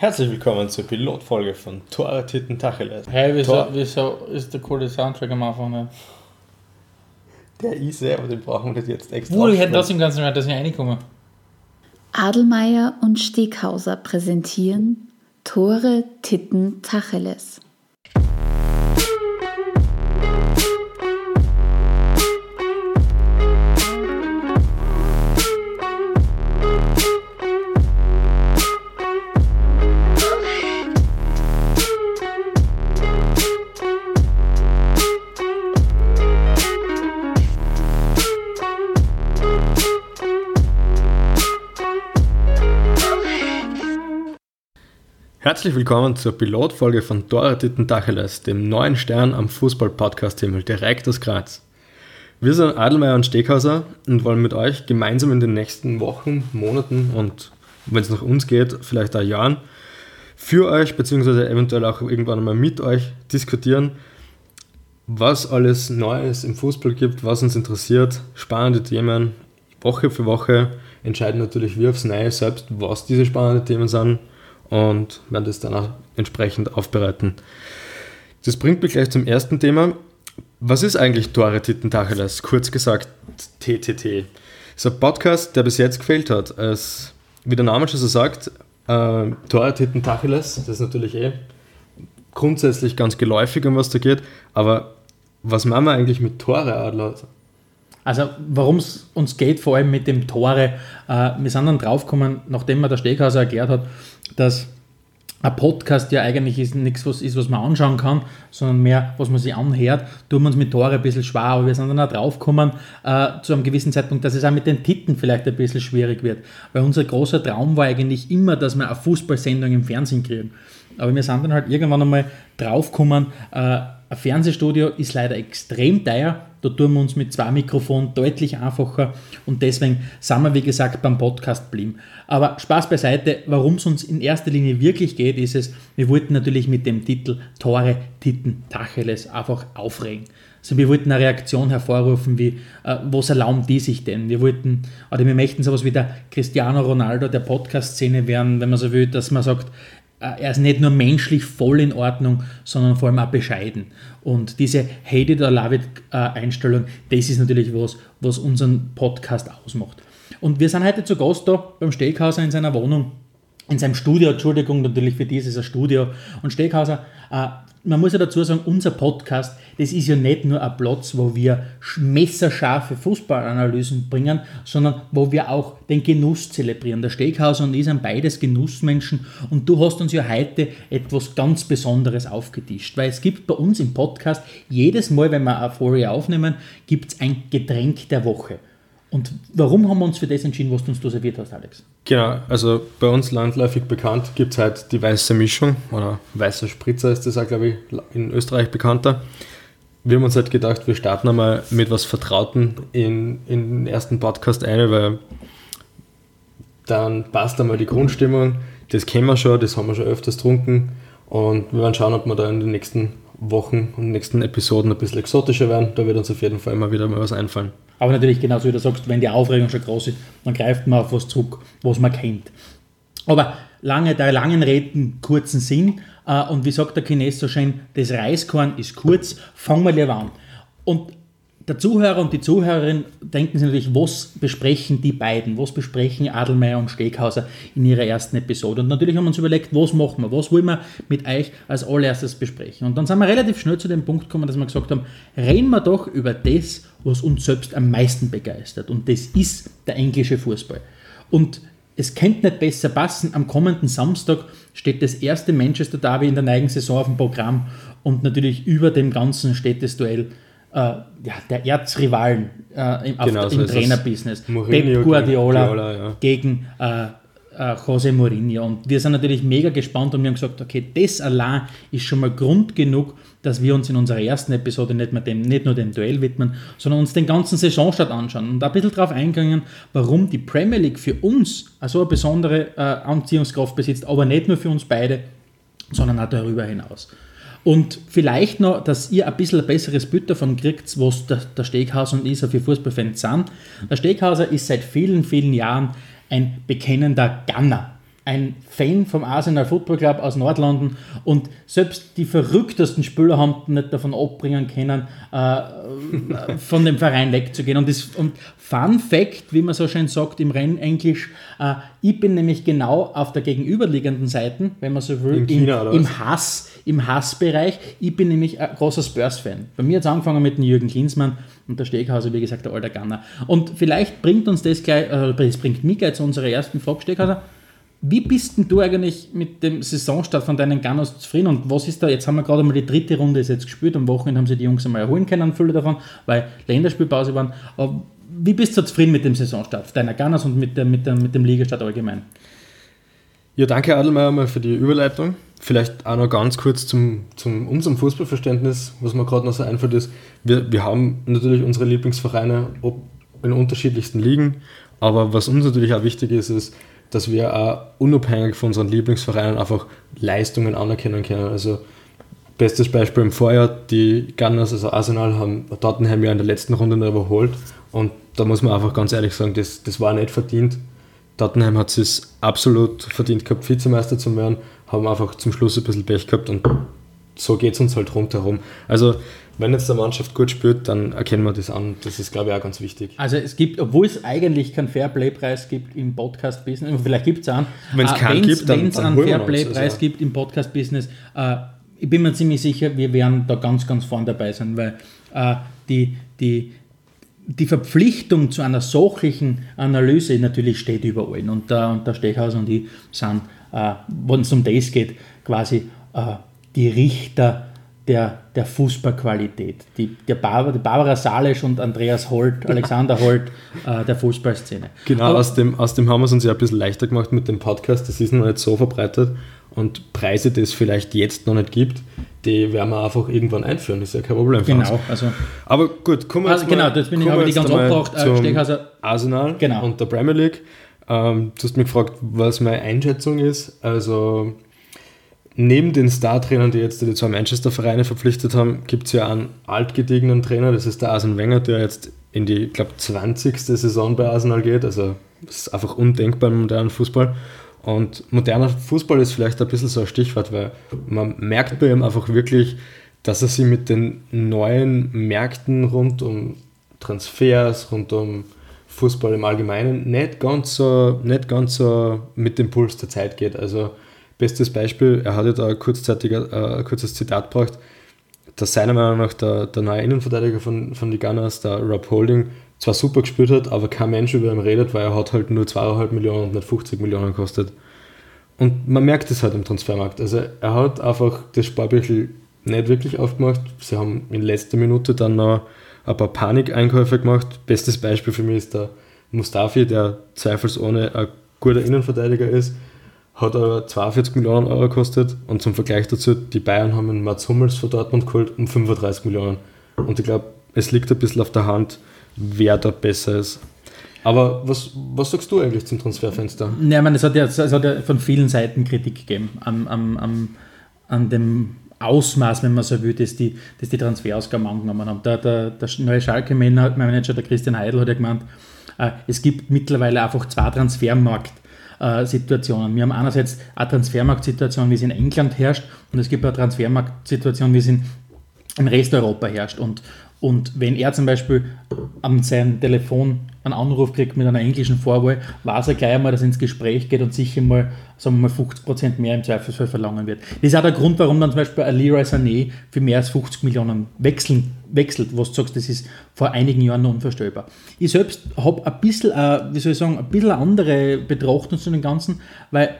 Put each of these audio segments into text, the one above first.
Herzlich willkommen zur Pilotfolge von Tore Titten Tacheles. Hey, wieso, wieso ist der coole Soundtrack am Anfang nicht? Der ist er, aber den brauchen wir jetzt extra. Wohl, ich hätte aufspielen. trotzdem ganz nicht mehr, dass ich reinkomme. Adelmeier und Steghauser präsentieren Tore Titten Tacheles. Herzlich willkommen zur Pilotfolge von Tore Titten Tacheles, dem neuen Stern am Fußball-Podcast-Himmel direkt aus Graz. Wir sind Adelmeier und Steghauser und wollen mit euch gemeinsam in den nächsten Wochen, Monaten und wenn es nach uns geht, vielleicht auch Jahren, für euch beziehungsweise eventuell auch irgendwann einmal mit euch diskutieren, was alles Neues im Fußball gibt, was uns interessiert, spannende Themen. Woche für Woche entscheiden natürlich wir aufs Neue selbst, was diese spannenden Themen sind und werden das dann auch entsprechend aufbereiten. Das bringt mich gleich zum ersten Thema. Was ist eigentlich Tore Titten Tacheles? Kurz gesagt TTT. Ist ein Podcast, der bis jetzt gefehlt hat. Es, wie der Name schon so sagt, äh, Tore Titten Tacheles, das ist natürlich eh grundsätzlich ganz geläufig, um was da geht, aber was machen wir eigentlich mit Tore, Adler? Also, worum es uns geht, vor allem mit dem Tore, äh, wir sind dann draufgekommen, nachdem mir der Steghauser erklärt hat, dass ein Podcast ja eigentlich ist nichts was ist, was man anschauen kann, sondern mehr, was man sich anhört, tun wir uns mit Tore ein bisschen schwer, aber wir sind dann auch draufgekommen äh, zu einem gewissen Zeitpunkt, dass es auch mit den Titeln vielleicht ein bisschen schwierig wird. Weil unser großer Traum war eigentlich immer, dass wir eine Fußballsendung im Fernsehen kriegen. Aber wir sind dann halt irgendwann einmal draufgekommen, äh, ein Fernsehstudio ist leider extrem teuer. Da tun wir uns mit zwei Mikrofonen deutlich einfacher und deswegen sind wir, wie gesagt, beim Podcast blieben. Aber Spaß beiseite, warum es uns in erster Linie wirklich geht, ist es, wir wollten natürlich mit dem Titel Tore, Titten, Tacheles einfach aufregen. Also wir wollten eine Reaktion hervorrufen, wie, äh, was erlauben die sich denn? Wir wollten, oder wir möchten sowas wie der Cristiano Ronaldo der Podcast-Szene werden, wenn man so will, dass man sagt, er ist nicht nur menschlich voll in Ordnung, sondern vor allem auch bescheiden. Und diese Hate it or love it äh, Einstellung, das ist natürlich was, was unseren Podcast ausmacht. Und wir sind heute zu Gast da beim Steghauser in seiner Wohnung, in seinem Studio, Entschuldigung, natürlich für dies ist ein Studio. Und Steghauser, äh, man muss ja dazu sagen, unser Podcast, das ist ja nicht nur ein Platz, wo wir sch- messerscharfe Fußballanalysen bringen, sondern wo wir auch den Genuss zelebrieren. Der Steghauser und ich sind beides Genussmenschen und du hast uns ja heute etwas ganz Besonderes aufgetischt, weil es gibt bei uns im Podcast jedes Mal, wenn wir eine Folge aufnehmen, gibt es ein Getränk der Woche. Und warum haben wir uns für das entschieden, was du uns da serviert hast, Alex? Genau, also bei uns landläufig bekannt gibt es halt die weiße Mischung oder weißer Spritzer ist das auch, glaube ich, in Österreich bekannter. Wir haben uns halt gedacht, wir starten einmal mit was Vertrauten in, in den ersten Podcast ein, weil dann passt einmal die Grundstimmung. Das kennen wir schon, das haben wir schon öfters getrunken und wir werden schauen, ob wir da in den nächsten Wochen und nächsten Episoden ein bisschen exotischer werden. Da wird uns auf jeden Fall immer wieder mal was einfallen. Aber natürlich, genauso wie du sagst, wenn die Aufregung schon groß ist, dann greift man auf was zurück, was man kennt. Aber lange, der langen Reden kurzen Sinn. Äh, und wie sagt der Chines so schön, das Reiskorn ist kurz, fangen wir lieber an. Und der Zuhörer und die Zuhörerin denken sich natürlich, was besprechen die beiden, was besprechen Adelmeier und Steghauser in ihrer ersten Episode. Und natürlich haben wir uns überlegt, was machen wir, was wollen wir mit euch als allererstes besprechen. Und dann sind wir relativ schnell zu dem Punkt gekommen, dass wir gesagt haben, reden wir doch über das, was uns selbst am meisten begeistert. Und das ist der englische Fußball. Und es könnte nicht besser passen. Am kommenden Samstag steht das erste Manchester Derby in der neuen Saison auf dem Programm und natürlich über dem Ganzen steht das Duell äh, ja, der Erzrivalen äh, im, auf, Genau, so im. Trainerbusiness. Pep gegen Guardiola Guardiola, ja. gegen äh, äh, José Mourinho. Und wir sind natürlich mega gespannt und wir haben gesagt, okay, das allein ist schon mal Grund genug, dass wir uns in unserer ersten Episode nicht, mehr dem, nicht nur dem Duell widmen, sondern uns den ganzen Saisonstart anschauen und ein bisschen darauf eingehen, warum die Premier League für uns so eine besondere äh, Anziehungskraft besitzt, aber nicht nur für uns beide, sondern auch darüber hinaus. Und vielleicht noch, dass ihr ein bisschen ein besseres Bild davon kriegt, was der, Steghauser und ich so für Fußballfans sind. Der Steghauser ist seit vielen, vielen Jahren ein bekennender Gunner. Ein Fan vom Arsenal Football Club aus Nordlanden und selbst die verrücktesten Spieler haben nicht davon abbringen können, äh, von dem Verein wegzugehen. Und, das, und Fun Fact, wie man so schön sagt im Rennenglisch, äh, ich bin nämlich genau auf der gegenüberliegenden Seite, wenn man so will, In China, im, im Hass, im Hassbereich. Ich bin nämlich ein großer Spurs-Fan. Bei mir hat es angefangen mit dem Jürgen Klinsmann und der Steghauser, wie gesagt, der alte Gunner. Und vielleicht bringt uns das gleich, äh, das bringt mich gleich zu unserer ersten Frage, Steghauser. Wie bist denn du eigentlich mit dem Saisonstart von deinen Gunners zufrieden und was ist da, jetzt haben wir gerade mal die dritte Runde jetzt gespielt, am Wochenende haben sie die Jungs einmal erholen können, viele davon, weil Länderspielpause waren. Aber wie bist du zufrieden mit dem Saisonstart deiner Gunners und mit, der, mit, der, mit dem Ligastart allgemein? Ja, danke Adelmeier mal für die Überleitung. Vielleicht auch noch ganz kurz zum, zum unserem Fußballverständnis, was mir gerade noch so einfällt, ist, wir, wir haben natürlich unsere Lieblingsvereine in unterschiedlichsten Ligen, aber was uns natürlich auch wichtig ist, ist, dass wir auch unabhängig von unseren Lieblingsvereinen einfach Leistungen anerkennen können. Also bestes Beispiel im Vorjahr, die Gunners, also Arsenal, haben Tottenham ja in der letzten Runde noch überholt und da muss man einfach ganz ehrlich sagen, das, das war nicht verdient. Tottenham hat es absolut verdient gehabt, Vizemeister zu werden, haben einfach zum Schluss ein bisschen Pech gehabt und so geht es uns halt rundherum. Also, wenn jetzt der Mannschaft gut spielt, dann erkennen wir das an. Das ist, glaube ich, auch ganz wichtig. Also es gibt, obwohl es eigentlich keinen Fairplay-Preis gibt im Podcast-Business, vielleicht gibt es einen, Wenn's keinen gibt, dann- wenn es einen Fairplay-Preis also. gibt im Podcast-Business, äh, ich bin mir ziemlich sicher, wir werden da ganz, ganz vorn dabei sein, weil äh, die, die, die Verpflichtung zu einer sachlichen Analyse natürlich steht über allen. Und der, und der Stechhaus und ich sind, äh, wenn es um das geht, quasi äh, die Richter der, der Fußballqualität. Die, der Barbara, die Barbara Salisch und Andreas Holt, Alexander Holt äh, der Fußballszene. Genau, Aber- aus dem, aus dem haben wir es uns ja ein bisschen leichter gemacht mit dem Podcast. Das ist noch nicht so verbreitet. Und Preise, die es vielleicht jetzt noch nicht gibt, die werden wir einfach irgendwann einführen. Das ist ja kein Problem für uns. Genau, also Aber gut, kommen wir Also jetzt genau, mal, jetzt bin ich- ich die ganz abgebracht, äh, Steckhauser. Arsenal Genau. und der Premier League. Ähm, du hast mich gefragt, was meine Einschätzung ist. Also neben den Star-Trainern, die jetzt die zwei Manchester-Vereine verpflichtet haben, gibt es ja einen altgediegenen Trainer, das ist der Arsene Wenger, der jetzt in die, ich glaube, 20. Saison bei Arsenal geht. Also das ist einfach undenkbar im modernen Fußball. Und moderner Fußball ist vielleicht ein bisschen so ein Stichwort, weil man merkt bei ihm einfach wirklich, dass er sich mit den neuen Märkten rund um Transfers, rund um Fußball im Allgemeinen nicht ganz so, nicht ganz so mit dem Puls der Zeit geht. Also bestes Beispiel, er hat ja da ein, kurzzeitiger, äh, ein kurzes Zitat gebracht, dass seiner Meinung nach der, der neue Innenverteidiger von, von den Gunners, der Rob Holding, zwar super gespielt hat, aber kein Mensch über ihn redet, weil er hat halt nur 2,5 Millionen und nicht 50 Millionen gekostet. Und man merkt es halt im Transfermarkt. Also er hat einfach das Sparbüchel nicht wirklich aufgemacht. Sie haben in letzter Minute dann noch ein paar Panikeinkäufe gemacht. Bestes Beispiel für mich ist der Mustafi, der zweifelsohne ein guter Innenverteidiger ist, hat aber 42 Millionen Euro gekostet und zum Vergleich dazu, die Bayern haben einen Mats Hummels von Dortmund geholt um 35 Millionen. Und ich glaube, es liegt ein bisschen auf der Hand, wer da besser ist. Aber was, was sagst du eigentlich zum Transferfenster? Ja, ich meine, es hat ja, es hat ja von vielen Seiten Kritik gegeben am, am, am, an dem Ausmaß, wenn man so will, dass die, dass die Transferausgaben angenommen haben. Der, der, der neue Schalke-Manager, der Christian Heidel, hat ja gemeint, äh, es gibt mittlerweile einfach zwei Transfermarkt-Situationen. Wir haben einerseits eine Transfermarktsituation, wie sie in England herrscht, und es gibt eine Transfermarktsituation, wie sie in, im Rest Europa herrscht. Und, und wenn er zum Beispiel an sein Telefon einen Anruf kriegt mit einer englischen Vorwahl, weiß er gleich einmal, dass er ins Gespräch geht und sicher mal, sagen wir mal, 50% mehr im Zweifelsfall verlangen wird. Das ist auch der Grund, warum dann zum Beispiel ein Leroy Sané für mehr als 50 Millionen wechseln, wechselt, was du sagst, das ist vor einigen Jahren noch unvorstellbar. Ich selbst habe ein bisschen, äh, wie soll ich sagen, ein bisschen andere Betrachtung zu dem Ganzen, weil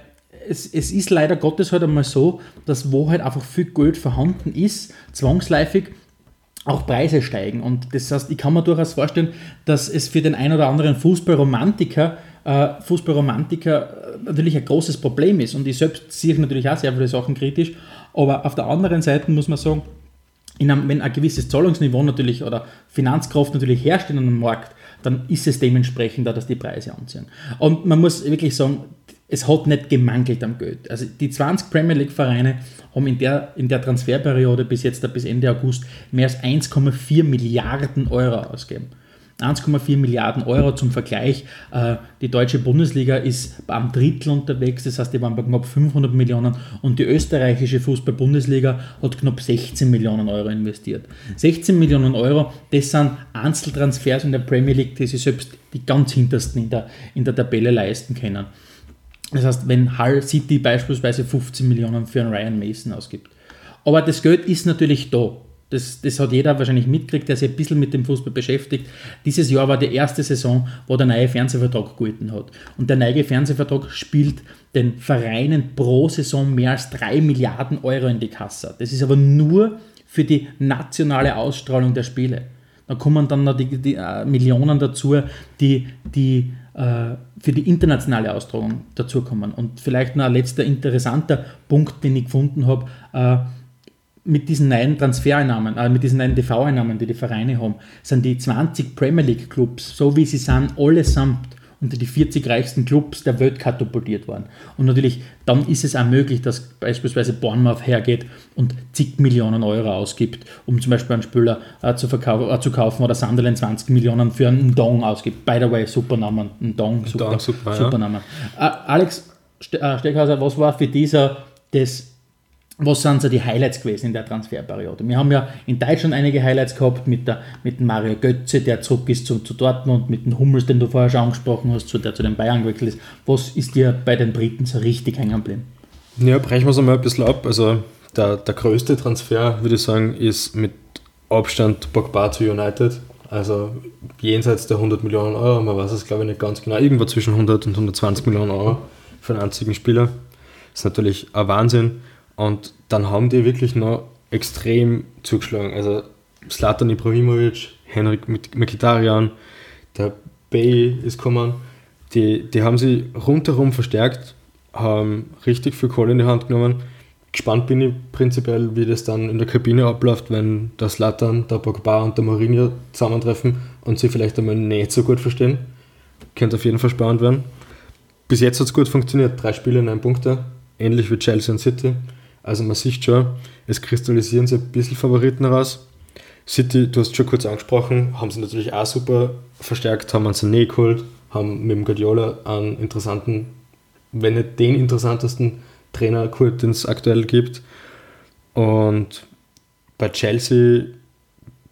es, es ist leider Gottes halt einmal so, dass wo halt einfach viel Geld vorhanden ist, zwangsläufig auch Preise steigen. Und das heißt, ich kann mir durchaus vorstellen, dass es für den einen oder anderen Fußballromantiker, äh, Fußballromantiker äh, natürlich ein großes Problem ist. Und ich selbst sehe natürlich auch sehr viele Sachen kritisch. Aber auf der anderen Seite muss man sagen, in einem, wenn ein gewisses Zahlungsniveau natürlich oder Finanzkraft natürlich herrscht in einem Markt, dann ist es dementsprechend da, dass die Preise anziehen. Und man muss wirklich sagen, es hat nicht gemangelt am Geld. Also die 20 Premier League Vereine haben in der, in der Transferperiode bis jetzt bis Ende August mehr als 1,4 Milliarden Euro ausgegeben. 1,4 Milliarden Euro zum Vergleich. Äh, die deutsche Bundesliga ist am Drittel unterwegs, das heißt, die waren bei knapp 500 Millionen und die österreichische Fußball-Bundesliga hat knapp 16 Millionen Euro investiert. 16 Millionen Euro, das sind Einzeltransfers in der Premier League, die sich selbst die ganz hintersten in der, in der Tabelle leisten können. Das heißt, wenn Hull City beispielsweise 15 Millionen für einen Ryan Mason ausgibt. Aber das Geld ist natürlich da. Das, das hat jeder wahrscheinlich mitgekriegt, der sich ein bisschen mit dem Fußball beschäftigt. Dieses Jahr war die erste Saison, wo der neue Fernsehvertrag gegolten hat. Und der neue Fernsehvertrag spielt den Vereinen pro Saison mehr als 3 Milliarden Euro in die Kasse. Das ist aber nur für die nationale Ausstrahlung der Spiele. Da kommen dann noch die, die äh, Millionen dazu, die, die für die internationale Austragung dazukommen. Und vielleicht noch ein letzter interessanter Punkt, den ich gefunden habe. Äh, mit diesen neuen Transfereinnahmen, äh, mit diesen neuen TV-Einnahmen, die die Vereine haben, sind die 20 Premier League Clubs, so wie sie sind, allesamt unter die 40 reichsten Clubs der Welt katapultiert worden. Und natürlich, dann ist es auch möglich, dass beispielsweise Bournemouth hergeht und zig Millionen Euro ausgibt, um zum Beispiel einen Spieler äh, zu, äh, zu, kaufen oder Sunderland 20 Millionen für einen Dong ausgibt. By the way, Supernamen. Ein Dong, super, Dong, super, Supernamen. Ja. Äh, Alex äh, Steckhauser, was war für dieser das was sind so die Highlights gewesen in der Transferperiode? Wir haben ja in Deutschland einige Highlights gehabt mit, der, mit Mario Götze, der zurück ist zu, zu Dortmund, mit dem Hummels, den du vorher schon angesprochen hast, zu, der zu den Bayern gewechselt ist. Was ist dir bei den Briten so richtig hängen geblieben? Ja, brechen wir es einmal ein bisschen ab. Also der, der größte Transfer, würde ich sagen, ist mit Abstand Pogba zu United. Also jenseits der 100 Millionen Euro, man weiß es glaube ich nicht ganz genau, irgendwo zwischen 100 und 120 Millionen Euro für einen einzigen Spieler. Das ist natürlich ein Wahnsinn. Und dann haben die wirklich noch extrem zugeschlagen. Also Slatan Ibrahimovic, Henrik Mkhitaryan, der Bay ist gekommen. Die, die haben sie rundherum verstärkt, haben richtig viel Kohle in die Hand genommen. Gespannt bin ich prinzipiell, wie das dann in der Kabine abläuft, wenn der Slatan, der Pogba und der Mourinho zusammentreffen und sie vielleicht einmal nicht so gut verstehen. Könnte auf jeden Fall spannend werden. Bis jetzt hat es gut funktioniert. Drei Spiele, neun Punkte. Ähnlich wie Chelsea und City. Also man sieht schon, es kristallisieren sich ein bisschen Favoriten heraus. City, du hast schon kurz angesprochen, haben sie natürlich auch super verstärkt, haben einen Sané geholt, haben mit dem Guardiola einen interessanten, wenn nicht den interessantesten Trainer geholt, den es aktuell gibt. Und bei Chelsea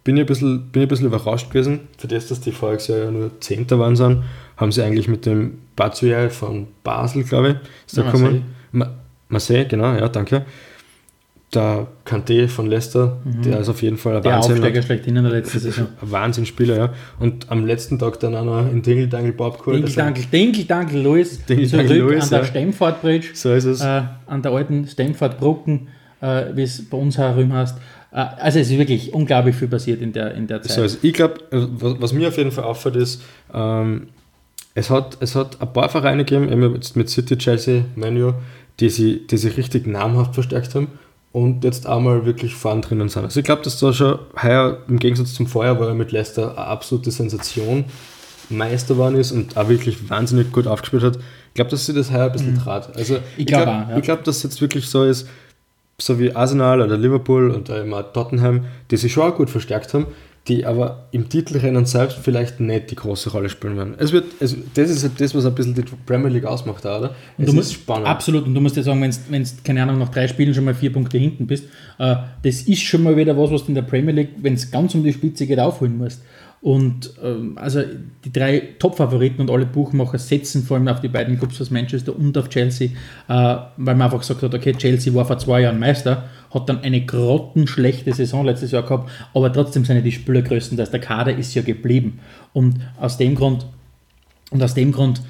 bin ich ein bisschen, bin ich ein bisschen überrascht gewesen, für das, dass die voriges Jahr ja nur Zehnter waren, sind, haben sie eigentlich mit dem Batshuayi von Basel, glaube ich, ist da ja, gekommen. Marseille, genau, ja, danke. Der Kanté von Leicester, mhm. der ist auf jeden Fall ein der Wahnsinn. Aufsteiger schlechthin in der letzten Saison. Ein Wahnsinnsspieler, ja. Und am letzten Tag dann auch noch in Dingle Dangle Bob geholt. Dingle Dangle, Dingle Dangle Louis. Dingle Dangle Louis. An der ja. Stamford Bridge. So ist es. Äh, an der alten Stamford Brücken, äh, wie es bei uns herum heißt. Äh, also es ist wirklich unglaublich viel passiert in der, in der Zeit. So ist. Ich glaube, was, was, mir auf jeden Fall auffällt, ist, ähm, es, hat, es hat ein paar Vereine gegeben, eben jetzt mit City, Chelsea, Manu, die sich, die sich richtig namhaft verstärkt haben und jetzt einmal wirklich vorn drinnen sind. Also ich glaube, dass da schon heuer im Gegensatz zum Vorjahr, wo er mit Leicester eine absolute Sensation Meister geworden ist und auch wirklich wahnsinnig gut aufgespielt hat. Ich glaube, dass sie das heuer ein bisschen mhm. trat. Also ich, ich glaube, glaub, ja. glaub, dass es jetzt wirklich so ist, so wie Arsenal oder Liverpool und auch Tottenham, die sich schon auch gut verstärkt haben, die aber im Titelrennen selbst vielleicht nicht die große Rolle spielen werden. Es wird, es, das ist halt das, was ein bisschen die Premier League ausmacht, oder? Es du musst, spannend. Absolut, und du musst ja sagen, wenn du, keine Ahnung, nach drei Spielen schon mal vier Punkte hinten bist, äh, das ist schon mal wieder was, was du in der Premier League, wenn es ganz um die Spitze geht, aufholen musst. Und ähm, also die drei Top-Favoriten und alle Buchmacher setzen vor allem auf die beiden Clubs aus Manchester und auf Chelsea, äh, weil man einfach gesagt hat, okay, Chelsea war vor zwei Jahren Meister, hat dann eine grottenschlechte Saison letztes Jahr gehabt, aber trotzdem sind die Spielergrößen, dass der Kader ist ja geblieben. Und aus dem Grund, und aus dem Grund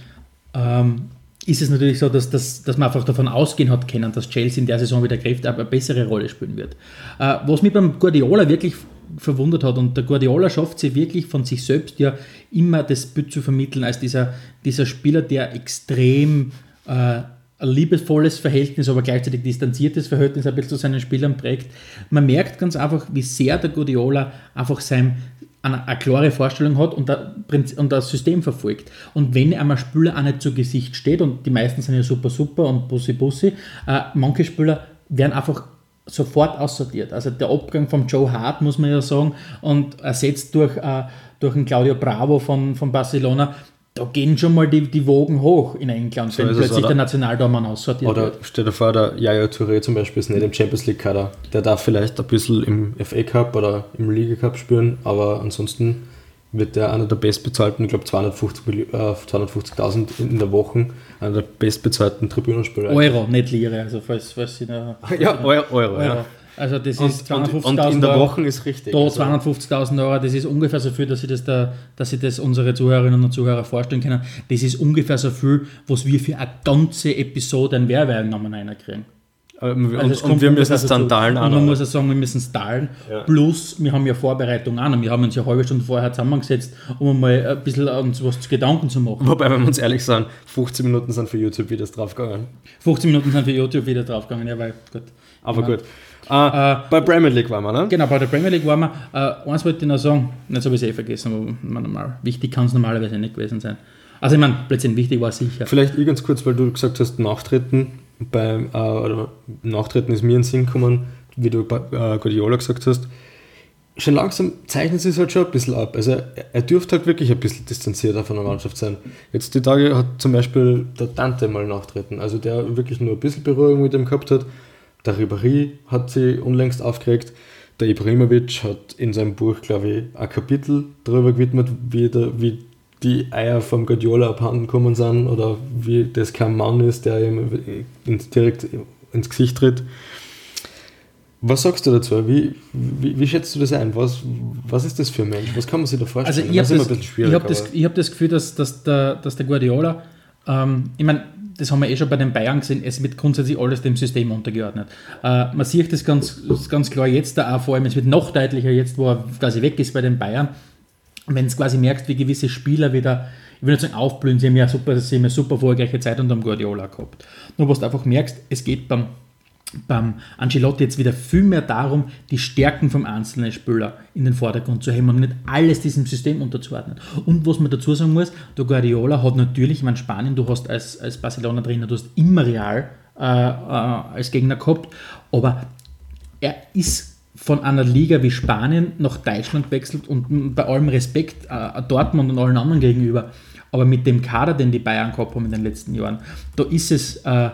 ähm, ist es natürlich so, dass, dass, dass man einfach davon ausgehen hat können, dass Chelsea in der Saison wieder Kräfte eine bessere Rolle spielen wird. Äh, was mich beim Guardiola wirklich verwundert hat. Und der Guardiola schafft sie wirklich von sich selbst ja immer das Bild zu vermitteln als dieser, dieser Spieler, der extrem äh, ein liebevolles Verhältnis, aber gleichzeitig distanziertes Verhältnis ein bisschen zu seinen Spielern prägt. Man merkt ganz einfach, wie sehr der Guardiola einfach sein, eine, eine klare Vorstellung hat und, das System verfolgt. Und wenn einmal Spieler auch nicht zu Gesicht steht, und die meisten sind ja super, super und bussi, bussi, äh, manche Spieler werden einfach sofort aussortiert. Also der Abgang von Joe Hart, muss man ja sagen, und ersetzt durch, äh, durch einen Claudio Bravo von, von Barcelona, da gehen schon mal die, die Wogen hoch in England, So wenn es, plötzlich oder? der Nationaltormann aussortiert Oder wird. stell dir vor, der Yaya Touré zum Beispiel ist nicht im Champions League Kader. Der darf vielleicht ein bisschen im FA Cup oder im Liga Cup spielen, aber ansonsten wird der einer der bestbezahlten, ich glaube 250 Milli- äh, 250.000 in der Woche, einer der bestbezahlten Tribünenspieler. Euro, nicht Lire, also falls, falls Sie da, Ja, Euro, Euro, Euro. ja. Also das Und, ist und, 250.000 und in der Euro. Woche ist richtig. Da Also, 250.000 Euro, das ist ungefähr so viel, dass sie das, da, dass sie das unsere Zuhörerinnen und Zuhörer vorstellen können. Das ist ungefähr so viel, was wir für eine ganze Episode an Werbeinnahmen reinkriegen. ähm, Also und, und wir müssen es dann teilen. Und man muss ja sagen, wir müssen es teilen. Ja. Plus, wir haben ja Vorbereitung an. Wir haben uns ja eine halbe Stunde vorher zusammengesetzt, um mal ein bisschen uns was zu Gedanken zu machen. Wobei, wenn wir uns ehrlich sagen, 15 Minuten sind für YouTube-Videos draufgegangen. 15 Minuten sind für YouTube wieder draufgegangen, ja, weil gut. Aber Ja. gut. Äh, bei Premier League waren wir, ne? Genau, bei der Premier League waren wir. Äh, eins wollte ich noch sagen, jetzt habe ich es eh vergessen, aber normal, wichtig kann es normalerweise nicht gewesen sein. Also ich meine, plötzlich wichtig war sicher. Vielleicht ich ganz kurz, weil du gesagt hast, Nachtreten. Beim, äh, oder Nachtreten ist mir in den Sinn gekommen, wie du bei äh, Guardiola gesagt hast. Schon langsam zeichnet es halt schon ein bisschen ab. Also er, er dürfte halt wirklich ein bisschen distanzierter von der Mannschaft sein. Jetzt die Tage hat zum Beispiel der Dante mal nachtreten, also der wirklich nur ein bisschen Berührung mit ihm gehabt hat. Der Ribéry hat sie unlängst aufgeregt. Der Ibrahimovic hat in seinem Buch, glaube ich, ein Kapitel darüber gewidmet, wie, der, wie die Eier vom Guardiola abhanden gekommen sind oder wie das kein Mann ist, der ihm ins, direkt ins Gesicht tritt. Was sagst du dazu? Wie, wie, wie schätzt du das ein? Was, was ist das für ein Mensch? Was kann man sich da Also vorstellen? ich habe das, ich hab das, ich hab das Gefühl, dass, dass, der, dass der Guardiola, ähm, ich meine, das haben wir eh schon bei den Bayern gesehen, es wird grundsätzlich alles dem System untergeordnet. Äh, man sieht das ganz, ganz klar jetzt da auch, vor allem, es wird noch deutlicher jetzt, wo er quasi weg ist bei den Bayern, wenn du quasi merkst, wie gewisse Spieler wieder, ich will nicht sagen aufblühen, sie haben ja super, sie haben ja super erfolgreiche Zeit unter dem Guardiola gehabt. Nur was du einfach merkst, es geht beim, beim Ancelotti jetzt wieder viel mehr darum, die Stärken vom einzelnen Spieler in den Vordergrund zu heben und nicht alles diesem System unterzuordnen. Und was man dazu sagen muss, der Guardiola hat natürlich, ich meine Spanien, du hast als, als Barcelona-Trainer, du hast immer Real äh, äh, als Gegner gehabt, aber er ist von einer Liga wie Spanien nach Deutschland gewechselt und bei allem Respekt äh, Dortmund und allen anderen gegenüber, aber mit dem Kader, den die Bayern gehabt haben in den letzten Jahren, da ist es, äh,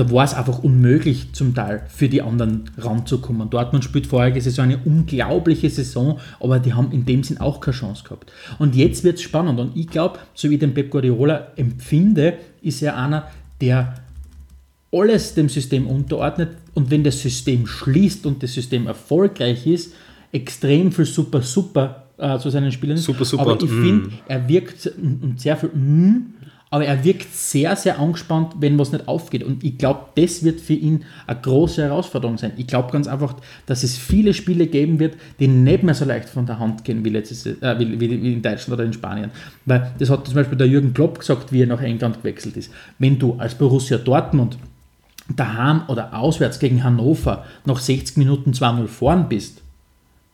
da war es einfach unmöglich zum Teil für die anderen ranzukommen. Dortmund spielt vorige Saison eine unglaubliche Saison, aber die haben in dem Sinn auch keine Chance gehabt. Und jetzt wird es spannend und ich glaube, so wie ich den Pep Guardiola empfinde, ist er einer, der alles dem System unterordnet und wenn das System schließt und das System erfolgreich ist, extrem viel super, super äh, zu seinen Spielern. Super, super Aber ich mm. finde, er wirkt sehr viel, mm, aber er wirkt sehr, sehr angespannt, wenn was nicht aufgeht. Und ich glaube, das wird für ihn eine große Herausforderung sein. Ich glaube ganz einfach, dass es viele Spiele geben wird, die nicht mehr so leicht von der Hand gehen wie, letztes, äh, wie, wie, in Deutschland oder in Spanien. Weil das hat zum Beispiel der Jürgen Klopp gesagt, wie er nach England gewechselt ist. Wenn du als Borussia Dortmund daheim oder auswärts gegen Hannover nach 60 Minuten 2-0 vorn bist,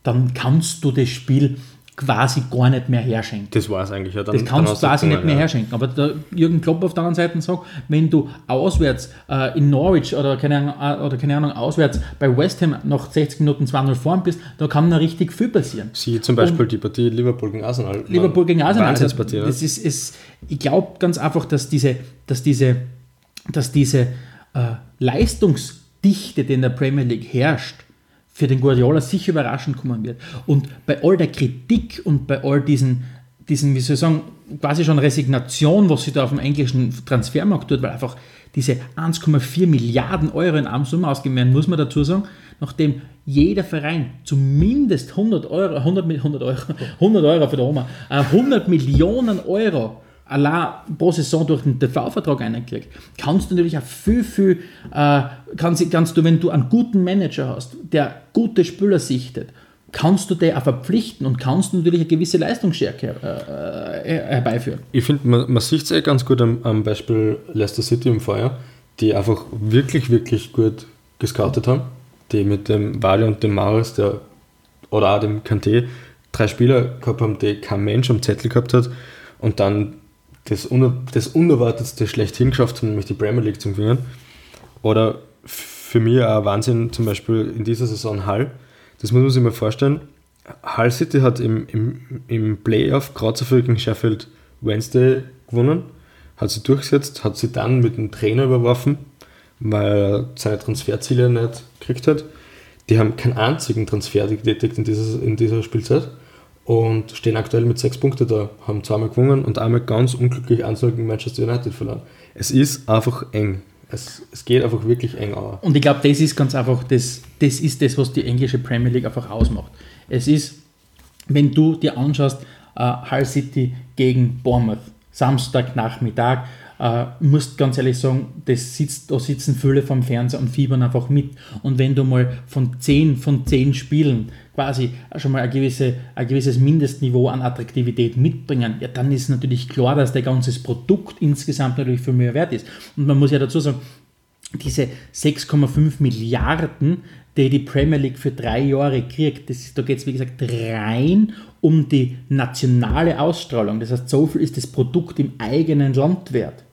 dann kannst du das Spiel quasi gar nicht mehr herschenken. Das war es eigentlich. Ja. Dann, Das kannst du quasi nicht mehr ja. herschenken. Aber der Jürgen Klopp auf der anderen Seite sagt, wenn du auswärts äh, in Norwich oder keine, Ahnung, äh, oder keine Ahnung, auswärts bei West Ham nach 60 Minuten 2-0 vorn bist, da kann da richtig viel passieren. Sie zum Beispiel die Partie Liverpool gegen Arsenal. Liverpool gegen Arsenal. Also, das ist, ist, ich glaube ganz einfach, dass diese, dass diese, dass diese äh, Leistungsdichte, die in der Premier League herrscht, für den Guardiola sicher überraschend kommen wird. Und bei all der Kritik und bei all diesen, diesen wie soll ich sagen, quasi schon Resignation, was sich da auf dem englischen Transfermarkt tut, weil einfach diese 1,4 Milliarden Euro in einem Summe ausgegeben werden, muss man dazu sagen, nachdem jeder Verein zumindest 100 Euro, 100, Mi- 100 Euro, 100 Euro für die Oma, äh, 100 Millionen Euro allein pro Saison durch den TV-Vertrag einkriegt, kannst du natürlich auch viel, viel, äh, kannst, kannst du, wenn du einen guten Manager hast, der gute Spieler sichtet, kannst du den auch verpflichten und kannst natürlich eine gewisse Leistungsstärke äh, äh, herbeiführen. Ich finde, man, man sieht es eh ganz gut am, am Beispiel Leicester City im Vorjahr, die einfach wirklich, wirklich gut gescoutet haben. Die mit dem Wale und dem Maris, der, oder auch dem Kanté, drei Spieler gehabt haben, die kein Mensch am Zettel gehabt hat und dann das, Uner das Unerwartetste schlechthin geschafft haben, nämlich die Premier League zu gewinnen. Oder für mich auch Wahnsinn, zum Beispiel in dieser Saison Hall. Das muss man sich mal vorstellen. Hull City hat im, im, im Playoff gerade zuvor gegen Sheffield Wednesday gewonnen, hat sie durchgesetzt, hat sie dann mit dem Trainer überworfen, weil er seine Transferziele nicht gekriegt hat. Die haben keinen einzigen Transfer getätigt in dieser, in dieser Spielzeit und stehen aktuell mit sechs Punkten da, haben zweimal gewonnen und einmal ganz unglücklich 1 gegen Manchester United verloren. Es ist einfach eng. Es, es geht einfach wirklich eng an. Und ich glaube, das ist ganz einfach, das, das ist das, was die englische Premier League einfach ausmacht. Es ist, wenn du dir anschaust, äh, Hull City gegen Bournemouth, Samstagnachmittag, äh, musst ganz ehrlich sagen, das sitzt, da sitzen viele vom Fernseher und fiebern einfach mit. Und wenn du mal von 10 von 10 Spielen quasi schon mal ein, gewisse, ein gewisses Mindestniveau an Attraktivität mitbringen, ja, dann ist natürlich klar, dass der ganze Produkt insgesamt natürlich viel mehr wert ist. Und man muss ja dazu sagen, diese 6,5 Milliarden, die die Premier League für drei Jahre kriegt, das, da geht es wie gesagt rein um die nationale Ausstrahlung. Das heißt, so viel ist das Produkt im eigenen Land wert.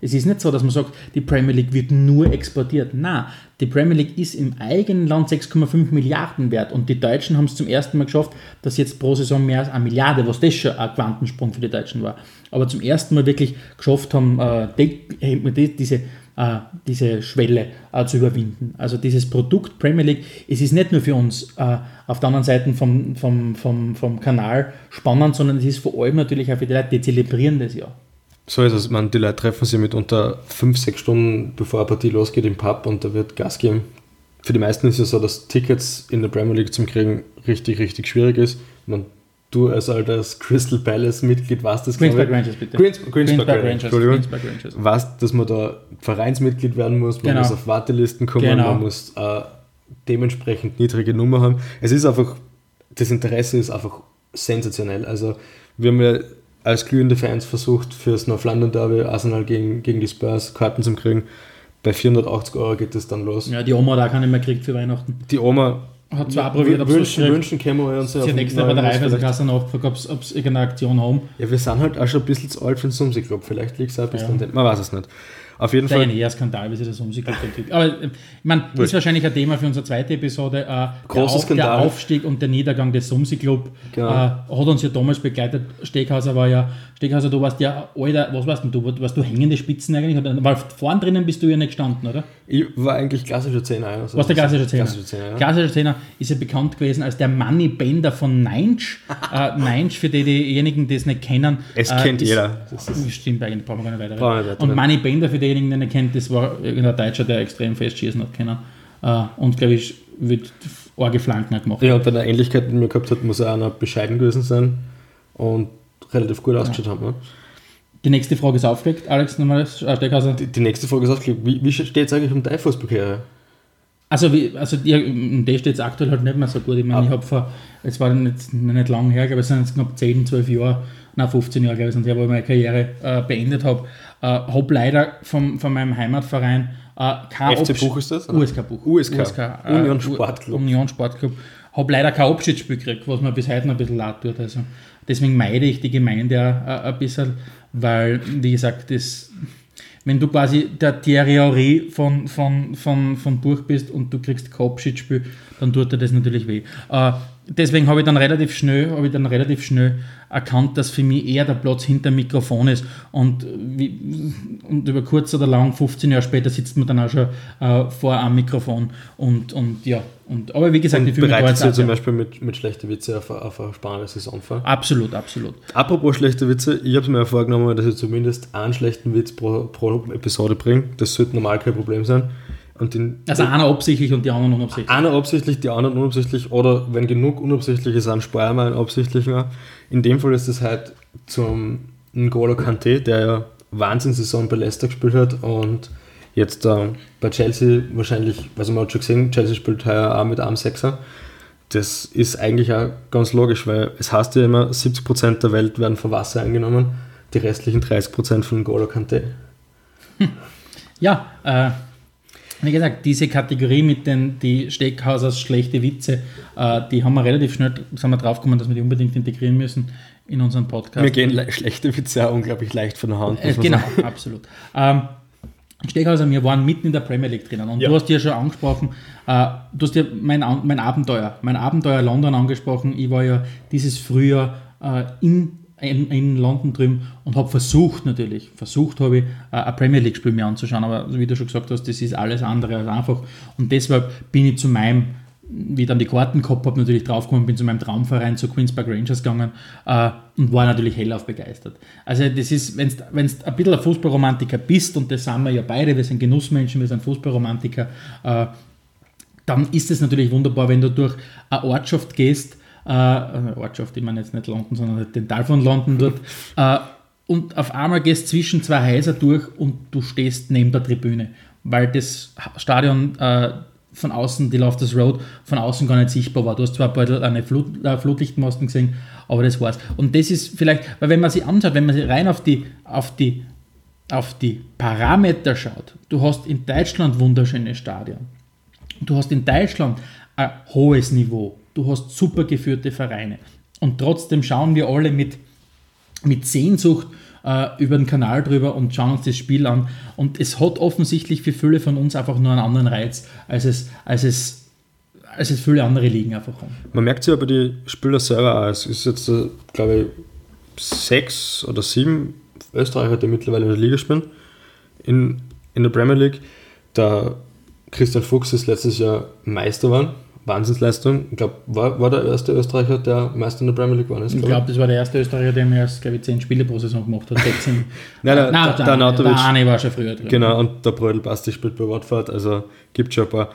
Es ist nicht so, dass man sagt, die Premier League wird nur exportiert. Nein, die Premier League ist im eigenen Land 6,5 Milliarden wert und die Deutschen haben es zum ersten Mal geschafft, dass jetzt pro Saison mehr als eine Milliarde, was das schon ein Quantensprung für die Deutschen war, aber zum ersten Mal wirklich geschafft haben, äh, die, diese äh, diese Schwelle äh, zu überwinden. Also dieses Produkt Premier League, es ist nicht nur für uns äh, auf der anderen Seite vom, vom, vom, vom Kanal spannend, sondern es ist vor allem natürlich auch für die Leute, die zelebrieren das ja. So ist es. Man, die Leute treffen sich mit unter 5, 6 Stunden, bevor eine Partie losgeht, im Pub und da wird Gas geben. Für die meisten ist es so, dass Tickets in der Premier League zum Kriegen richtig, richtig schwierig ist. Man du als altes Crystal Palace Mitglied warst das Greensburg Rangers bitte. Greens, Greensburg, Greensburg Rangers, Entschuldigung. Greensburg Rangers. Weißt, dass man da Vereinsmitglied werden muss, man genau. muss auf Wartelisten kommen, genau. man muss äh, dementsprechend niedrige Nummer haben. Es ist einfach, das Interesse ist einfach sensationell. Also wir haben ja als glühende Fans versucht, fürs North London Derby Arsenal gegen, gegen die Spurs Karten zu kriegen. Bei 480 Euro geht das dann los. Ja, die Oma hat auch keine mehr gekriegt für Weihnachten. Die Oma hat zwar probiert, ob es wünschen können wir uns ja auf nächste bei der Reifeisenkasse nachgefragt, ob es irgendeine Aktion haben. Ja, wir sind halt auch schon ein bisschen zu alt für den Sumsi Club. Vielleicht liegt es auch ein bisschen ja. an Man weiß es nicht. Auf jeden Fall. Das ist ein eher Skandal, wie sie das umgekehrt kriegt. Aber äh, ich meine, ist wahrscheinlich ein Thema für unsere zweite Episode. Äh, Großer Skandal. Der Aufstieg und der Niedergang des Sumsi Club genau. äh, hat uns ja damals begleitet. Steghauser war ja, Steghauser, du warst ja, Alter, was warst denn du? Warst du hängende Spitzen eigentlich? Weil vorn drinnen bist du ja nicht gestanden, oder? Ich war eigentlich klassischer Zehner. Also was der klassische Zehner? Klassischer Zehner, ja. klassischer Zehner ist ja bekannt gewesen als der Money Bender von Neinsch. äh, Neinsch, für die, diejenigen, die es nicht kennen. Es äh, kennt ist, jeder. Das ist, stimmt eigentlich, brauchen wir gar nicht weiter. Und Money Bender, für diejenigen, die nicht kennt, das war irgendein Deutscher, der extrem fest schießen hat können. Uh, und glaube ich, wird arge Flanken gemacht. Ja, und wenn er Ähnlichkeit mit mir gehabt hat, muss er auch noch bescheiden gewesen sein und relativ gut ausgeschaut ja. haben. Ne? Die nächste Frage ist aufgelegt, Alex, nochmal Steckhauser. Die, die nächste Frage ist aufgelegt. Wie, wie steht es eigentlich um deine Fußballkarriere? Also, wie, also die, um die steht es aktuell halt nicht mehr so gut. Ich meine, ah. ich habe vor, es war nicht, nicht lang her, aber es sind jetzt knapp 10, 12 Jahre, nein, 15 Jahre, glaube ich, sind her, wo ich meine Karriere äh, beendet habe. Äh, habe leider vom, von meinem Heimatverein äh, kein FC Absch Buch ist das? USK Buch. USK. USK äh, Union Sportclub. Union Sportclub. Habe leider kein Abschiedsspiel gekriegt, was mir bis heute noch ein bisschen leid tut. Also, deswegen meide ich die Gemeinde auch, ein bisschen, weil, wie gesagt, das, wenn du quasi der Thierry von, von, von, von Buch bist und du kriegst kein Abschiedsspiel, dann tut dir das natürlich weh. Deswegen habe ich dann relativ schnell, habe ich dann relativ schnell erkannt, dass für mich eher der Platz hinter dem Mikrofon ist. Und, wie, und über kurz oder lang, 15 Jahre später, sitzt man dann auch schon äh, vor einem Mikrofon. Und, und ja, und, aber wie gesagt, und die bereitet sich zum Beispiel mit, mit schlechten Witze auf, auf eine spannende Saison vor? Absolut, absolut. Apropos schlechte Witze, ich habe es mir ja vorgenommen, dass ich zumindest einen schlechten Witz pro, pro Episode bringe. Das sollte normal kein Problem sein. Und den, also einer absichtlich und die anderen unabsichtlich. Einer absichtlich, die anderen unabsichtlich oder wenn genug unabsichtliche sind, sparen wir einen absichtlichen. In dem Fall ist es halt zum N'Golo Kante, der ja Wahnsinnssaison bei Leicester gespielt hat und jetzt äh, bei Chelsea wahrscheinlich, also man hat schon gesehen, Chelsea spielt heuer auch mit einem Sechser. Das ist eigentlich auch ganz logisch, weil es heißt ja immer, 70% der Welt werden von Wasser eingenommen, die restlichen 30% von N'Golo Kante. Hm. Ja, äh, wie gesagt, diese Kategorie mit den die Steckhausers schlechte Witze, äh, die haben wir relativ schnell sind wir draufgekommen, dass wir die unbedingt integrieren müssen in unseren Podcast. Mir gehen schlechte Witze auch unglaublich leicht von der Hand. Äh, genau, absolut. Ähm, Steghauser, wir waren mitten in der Premier League drinnen und Ja. du hast ja schon angesprochen, äh, du hast ja mein, mein Abenteuer, mein Abenteuer London angesprochen. Ich war ja dieses Frühjahr äh, in, in, in London drüben und habe versucht natürlich, versucht habe ich, äh, ein Premier League Spiel mir anzuschauen, aber wie du schon gesagt hast, das ist alles andere als einfach und deshalb bin ich zu meinem wie ich dann die Karten gehabt habe, natürlich draufgekommen bin zu meinem Traumverein, zu Queen's Park Rangers gegangen äh, und war natürlich hellauf begeistert. Also das ist, wenn du ein bisschen ein Fußballromantiker bist, und das sind wir ja beide, wir sind Genussmenschen, wir sind Fußballromantiker, äh, dann ist es natürlich wunderbar, wenn du durch eine Ortschaft gehst, äh, eine Ortschaft, ich meine jetzt nicht London, sondern halt den Teil von London dort, äh, und auf einmal gehst zwischen zwei Häuser durch und du stehst neben der Tribüne, weil das Stadion äh, von außen, die Loftus Road, von außen gar nicht sichtbar war. Du hast zwar bald eine Flut, äh, Flutlichtmasten gesehen, aber das war's. Und das ist vielleicht, weil wenn man sich anschaut, wenn man sich rein auf die, auf die, auf die Parameter schaut, du hast in Deutschland wunderschöne Stadien. Du hast in Deutschland ein hohes Niveau. Du hast super geführte Vereine. Und trotzdem schauen wir alle mit, mit Sehnsucht äh, über den Kanal drüber und schauen uns das Spiel an. Und es hat offensichtlich für viele von uns einfach nur einen anderen Reiz, als es, als es, als es viele andere Ligen einfach haben. Man merkt es ja bei den Spielern selber auch. Es ist jetzt, äh, glaube ich, sechs oder sieben Österreicher, die mittlerweile in der Liga spielen, in, in der Premier League. Der Christian Fuchs ist letztes Jahr Meister geworden. Wahnsinnsleistung. Ich glaube, war, war der erste Österreicher, der Meister in der Premier League ist. Ich glaube, das war der erste Österreicher, der mehr als, glaube ich, 10 Spiele pro Saison gemacht hat. 16. Nein, der- der- der der, der Arne war schon früher drin. Genau, und der Brödel Basti spielt bei Watford, also gibt schon ein paar.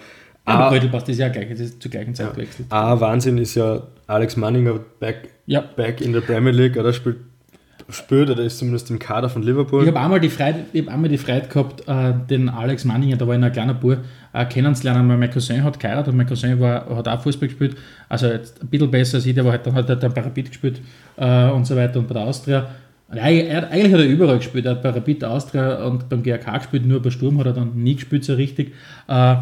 Aber Ah, Brödelpass ist ja gleich, ist zur gleichen Zeit gewechselt. ah, Wahnsinn ist ja Alex Manninger back, Ja. back in der Premier League, oder spielt, spielt oder ist zumindest im Kader von Liverpool. Ich habe einmal die Freude, hab einmal gehabt, äh, den Alex Manninger, da war ich noch ein kleiner Bub, äh, kennenzulernen, weil mein Cousin hat geheiratet und mein Cousin war, hat auch Fußball gespielt, also jetzt ein bisschen besser als ich, der war halt, dann hat er dann bei gespielt äh, und so weiter und bei der Austria. Eigentlich hat er überall gespielt, er hat bei Rapid Austria und beim GRK gespielt, nur bei Sturm hat er dann nie gespielt so richtig. Äh,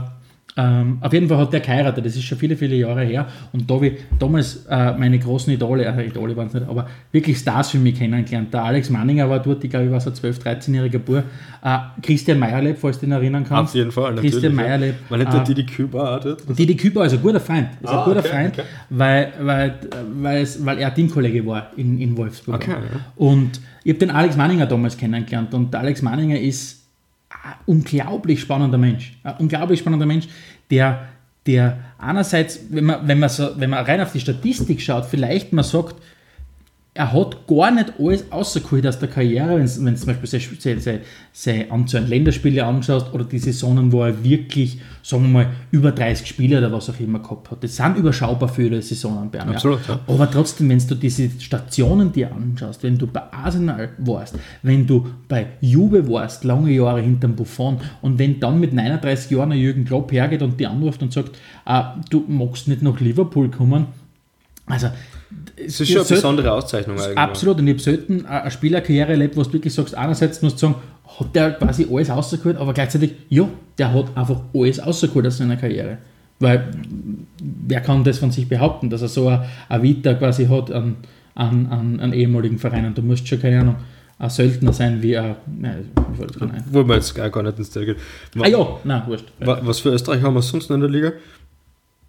ähm, auf jeden Fall hat der geheiratet, das ist schon viele, viele Jahre her. Und da habe ich damals äh, meine großen Idole, also Idole waren es nicht, aber wirklich Stars für mich kennengelernt. Der Alex Manninger war dort, ich glaube, ich war so ein 12-, 13-jähriger Bub. Äh, Christian Meierleb, falls du dich erinnern kannst. Auf jeden Fall, natürlich. Christian ja. Meierleb. Man nennt der äh, Didi Küber auch dort. Didi Küper ist ein guter Freund. Ist Ah, ein guter okay, Freund, okay. Weil, weil, weil, weil er Teamkollege war in, in Wolfsburg. Okay, ja. Und ich habe den Alex Manninger damals kennengelernt. Und der Alex Manninger ist unglaublich spannender Mensch. Ein unglaublich spannender Mensch, der, der einerseits, wenn man, wenn, man so, wenn man rein auf die Statistik schaut, vielleicht man sagt, er hat gar nicht alles rausgeholt aus der Karriere, wenn du zum Beispiel seine, seine, seine, Anzahl an Länderspiele anschaust oder die Saisonen, wo er wirklich, sagen wir mal, über 30 Spiele oder was auch immer gehabt hat. Das sind überschaubar viele Saisonen bei ihm. Absolut, ja. Aber trotzdem, wenn du diese Stationen dir anschaust, wenn du bei Arsenal warst, wenn du bei Juve warst, lange Jahre hinterm Buffon und wenn dann mit 39 Jahren ein Jürgen Klopp hergeht und die anruft und sagt, ah, du magst nicht nach Liverpool kommen, also Es ist schon eine besondere Auszeichnung eigentlich. Absolut, und ich habe selten eine Spielerkarriere erlebt, wo du wirklich sagst, einerseits musst du sagen, hat der quasi alles rausgeholt, aber gleichzeitig, ja, der hat einfach alles rausgeholt aus seiner Karriere. Weil, wer kann das von sich behaupten, dass er so eine, Vita quasi hat an, an, an, an ehemaligen Vereinen. Du musst schon, keine Ahnung, ein Söldner sein wie ein, nein, fällt das gar nicht ein. Wo man jetzt gar gar nicht ins Detail geht. Ah ja, nein, wurscht. Wa- Was für Österreich haben wir sonst noch in der Liga?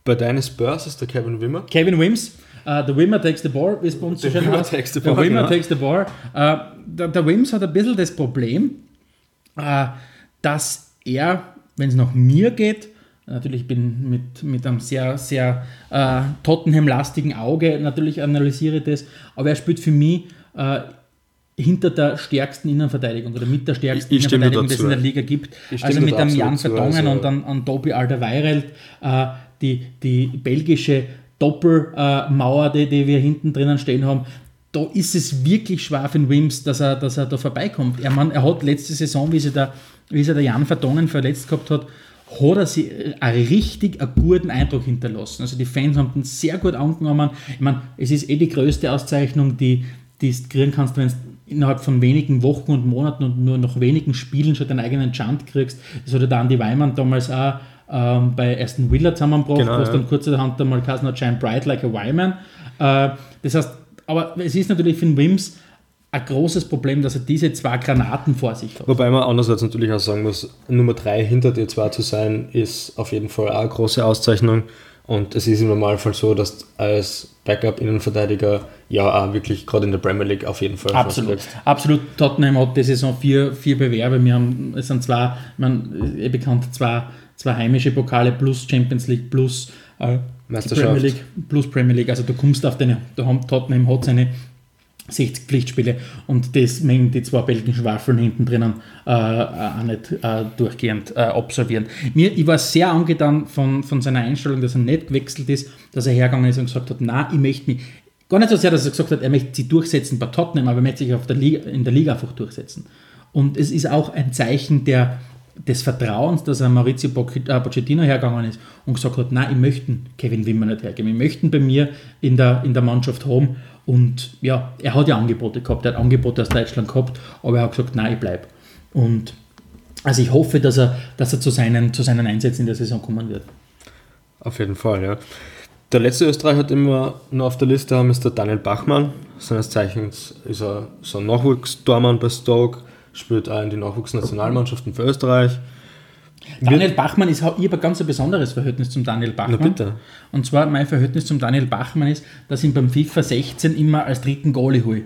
Bei deinen Spurs ist der Kevin Wimmer. Kevin Wims, uh, the Wimmer takes the ball, wie es bei uns so The schön heißt. takes the Der ball, Wimmer genau. takes the ball. Uh, der, der Wims hat ein bisschen das Problem, uh, dass er, wenn es nach mir geht, natürlich bin mit, mit einem sehr, sehr uh, Tottenham-lastigen Auge, natürlich analysiere ich das, aber er spielt für mich uh, hinter der stärksten Innenverteidigung oder mit der stärksten Ich- Innenverteidigung, die es in der Liga gibt. Also mit einem Jan Vertongen also- und an Tobi Alderweireld, äh, die, die belgische Doppelmauer, die, die wir hinten drinnen stehen haben, da ist es wirklich schwer für den Wims, dass er, dass er da vorbeikommt. Er, man, er hat letzte Saison, wie sich der, wie sich der Jan Vertongen verletzt gehabt hat, hat er sich einen richtig einen guten Eindruck hinterlassen. Also die Fans haben ihn sehr gut angenommen. Ich meine, es ist eh die größte Auszeichnung, die, die du kriegen kannst, wenn du innerhalb von wenigen Wochen und Monaten und nur noch wenigen Spielen schon deinen eigenen Chant kriegst. Das hat der Andi Weimann damals auch ähm, bei Aston Villa zusammengebracht, Genau, wo es ja. dann kurzerhand einmal geheißen hat, Shine Bright Like a Wyman. Äh, das heißt, aber es ist natürlich für den Wims ein großes Problem, dass er diese zwei Granaten vor sich hat. Wobei man andererseits natürlich auch sagen muss, Nummer 3 hinter dir zwei zu sein, ist auf jeden Fall auch eine große Auszeichnung. Und es ist im Normalfall so, dass du als Backup-Innenverteidiger ja auch wirklich gerade in der Premier League auf jeden Fall Absolut. Absolut. Tottenham hat die Saison vier, vier Bewerbe. Wir haben, es sind zwei, man, eh bekannt, zwei, zwei heimische Pokale plus Champions League plus äh, Premier League plus Premier League. Also du kommst auf deine, Tottenham hat seine 60 Pflichtspiele und das mengen die zwei belgischen Waffeln hinten drinnen äh, auch nicht äh, durchgehend äh, absolvieren. Mir, ich war sehr angetan von, von seiner Einstellung, dass er nicht gewechselt ist, dass er hergegangen ist und gesagt hat, na, ich möchte mich, gar nicht so sehr, dass er gesagt hat, er möchte sie durchsetzen bei Tottenham, aber er möchte sich auf der Liga, in der Liga einfach durchsetzen. Und es ist auch ein Zeichen der, des Vertrauens, dass er Maurizio äh, Pochettino hergegangen ist und gesagt hat, nein, ich möchte Kevin Wimmer nicht hergeben, ich möchte bei mir in der, in der Mannschaft haben und ja, er hat ja Angebote gehabt, er hat Angebote aus Deutschland gehabt, aber er hat gesagt, nein, ich bleibe. Und also ich hoffe, dass er, dass er zu, seinen, zu seinen Einsätzen in der Saison kommen wird. Auf jeden Fall, ja. Der letzte Österreicher, den wir noch auf der Liste haben, ist der Daniel Bachmann. Seines Zeichens ist er so ein Nachwuchstormann bei Stoke, spielt auch in die Nachwuchsnationalmannschaften für Österreich. Daniel Bachmann ist, ich habe ein ganz besonderes Verhältnis zum Daniel Bachmann. Na bitte. Und zwar mein Verhältnis zum Daniel Bachmann ist, dass ich ihn beim FIFA 16 immer als dritten Goalie hole.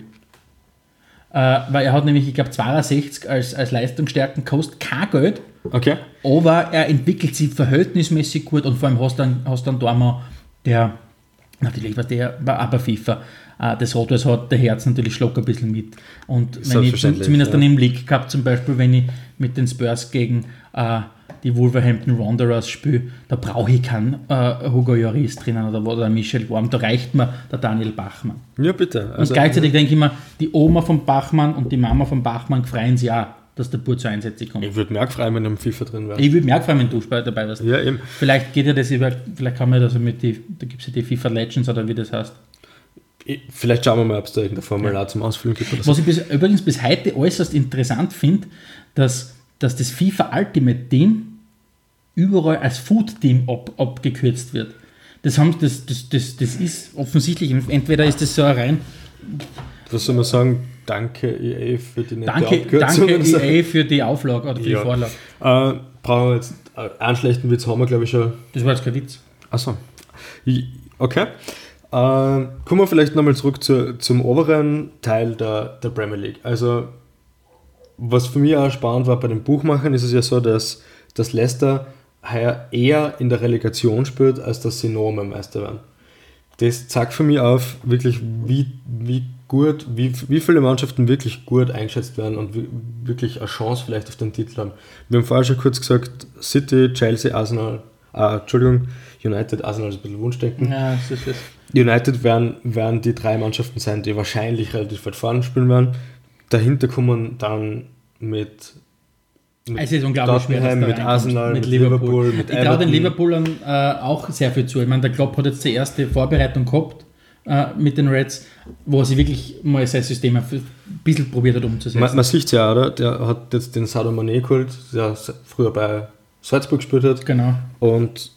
Äh, weil er hat nämlich, ich glaube, 62 als, als Leistungsstärken kostet kein Geld. Okay. Aber er entwickelt sich verhältnismäßig gut und vor allem hast du dann, hast dann Dormer, der natürlich was der war bei FIFA. Äh, das Rot-Weiß hat der Herz natürlich schluckt ein bisschen mit. Und wenn ich zumindest ja. dann im League gehabt, zum Beispiel, wenn ich mit den Spurs gegen äh, die Wolverhampton Wanderers spiele, da brauche ich keinen äh, Hugo Lloris drinnen oder, oder Michel Worm, da reicht mir der Daniel Bachmann. Ja, bitte. Also, und gleichzeitig denke ich mir, die Oma von Bachmann und die Mama von Bachmann freuen sich auch, dass der Bur zur Einsätze kommt. Ich würde mehr freuen, wenn am FIFA drin wäre. Ich würde mehr freuen, wenn du dabei wärst. Ja, eben. Vielleicht geht ja das über, vielleicht kann man das mit die, da gibt es ja die FIFA Legends oder wie das heißt. Vielleicht schauen wir mal, ob es da irgendein Formular ja. zum Ausfüllen gibt. Was ich bis, übrigens bis heute äußerst interessant finde, dass, dass das FIFA Ultimate Team überall als Food Team ab, abgekürzt wird. Das, haben, das, das, das, das ist offensichtlich, entweder ist das so ein rein. Was soll man sagen? Danke EA für die nette Danke, Abkürzung danke EA für die Auflage oder für ja. die Vorlage. Äh, brauchen wir jetzt äh, einen schlechten Witz haben wir, glaube ich, schon. Das war jetzt kein Witz. Achso. Okay. Äh, kommen wir vielleicht nochmal zurück zu, zum oberen Teil der, der Premier League. Also, was für mich auch spannend war bei den Buchmachern, ist es ja so, dass, dass Leicester heuer eher in der Relegation spielt, als dass sie noch einmal Meister werden. Das zeigt für mich auf, wirklich, wie, wie gut, wie, wie viele Mannschaften wirklich gut eingeschätzt werden und wie, wirklich eine Chance vielleicht auf den Titel haben. Wir haben vorher schon kurz gesagt, City, Chelsea, Arsenal, äh, Entschuldigung, United, Arsenal ist ein bisschen Wunschdenken. Ja, das ist. United werden, werden die drei Mannschaften sein, die wahrscheinlich relativ weit vorne spielen werden. Dahinter kommen dann mit mit es ist unglaublich schwer, mit Arsenal, mit, mit Liverpool, mit Ich traue den Liverpoolern äh, auch sehr viel zu. Ich meine, der Klopp hat jetzt die erste Vorbereitung gehabt äh, mit den Reds, wo sie wirklich mal sein System ein bisschen probiert hat umzusetzen. Man, man sieht es ja, oder? Der hat jetzt den Sado Mané geholt, der früher bei Salzburg gespielt hat. Genau. Und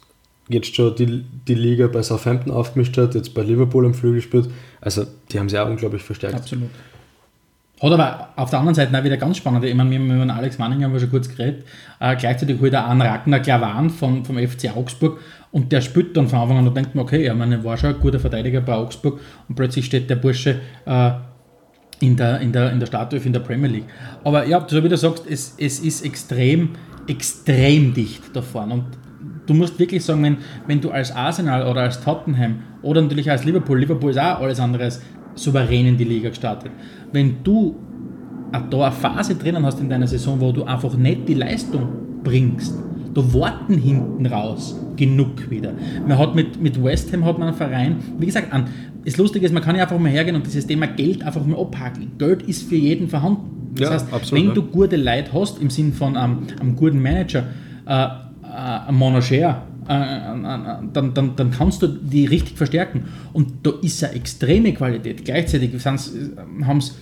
jetzt schon die, die Liga bei Southampton aufgemischt hat, jetzt bei Liverpool im Flügel gespielt. Also die haben sie auch unglaublich verstärkt. Absolut. Hat aber auf der anderen Seite auch wieder ganz spannend. Ich meine, wir haben über Alex Manning haben wir schon kurz geredet. Äh, gleichzeitig holt er einen Ragnar Klavan von, vom FC Augsburg und der spielt dann von Anfang an und denkt man, okay, ja, meine, war schon ein guter Verteidiger bei Augsburg und plötzlich steht der Bursche äh, in, der, in, der, in der Startelf in der Premier League. Aber ja, so wie du sagst, es, es ist extrem, extrem dicht da vorne. Und du musst wirklich sagen, wenn, wenn du als Arsenal oder als Tottenham oder natürlich als Liverpool, Liverpool ist auch alles andere als souverän in die Liga gestartet. Wenn du da eine Phase drinnen hast in deiner Saison, wo du einfach nicht die Leistung bringst, da warten hinten raus genug wieder. Man hat mit, mit West Ham hat man einen Verein, wie gesagt, an, das Lustige ist, man kann ja einfach mal hergehen und dieses Thema Geld einfach mal abhakeln. Geld ist für jeden vorhanden. Das ja, heißt, absolut, wenn du gute Leute hast, im Sinn von einem, einem guten Manager, äh, äh, ein Monager, äh, äh, dann, dann, dann kannst du die richtig verstärken. Und da ist eine extreme Qualität. Gleichzeitig haben sie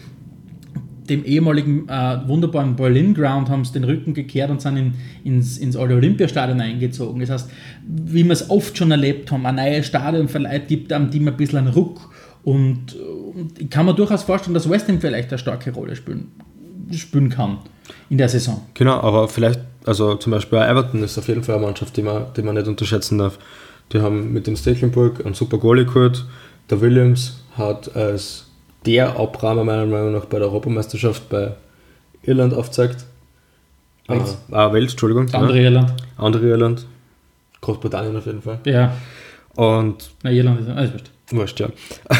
dem ehemaligen äh, wunderbaren Berlin Ground haben sie den Rücken gekehrt und sind in, ins, ins Olympiastadion eingezogen. Das heißt, wie wir es oft schon erlebt haben, ein neues Stadion verleiht, gibt einem die ein bisschen einen Ruck und, und ich kann mir durchaus vorstellen, dass West Ham vielleicht eine starke Rolle spielen, spielen kann in der Saison. Genau, aber vielleicht, also zum Beispiel Everton ist auf jeden Fall eine Mannschaft, die man, die man nicht unterschätzen darf. Die haben mit dem Stecklenburg einen super Goalie geholt. Der Williams hat als der Abrahmer meiner Meinung nach bei der Europameisterschaft bei Irland aufgezeigt. Wales. Ah, ah, Wales, Entschuldigung. Andere ja. Irland. Andere Irland. Großbritannien auf jeden Fall. Ja, Und na, Irland ist alles wurscht. wurscht, ja.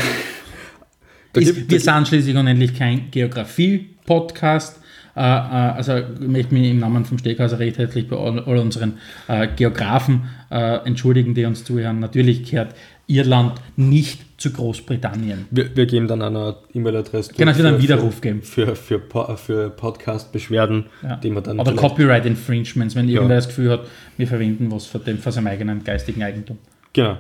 Ist, gibt- wir sind schließlich und endlich kein Geografie-Podcast. Äh, äh, also ich möchte mich im Namen vom Steghauser recht herzlich bei all, all unseren äh, Geografen entschuldigen, die uns zuhören. Natürlich gehört Irland nicht zu Großbritannien. Wir, wir geben dann eine E-Mail-Adresse. Genau, es wird einen für- Widerruf geben. Für, für, Po- für Podcast-Beschwerden, Ja. die man dann Oder vielleicht- Copyright Infringements, wenn irgendwer das Gefühl hat, wir verwenden was von, dem, von seinem eigenen geistigen Eigentum. Genau.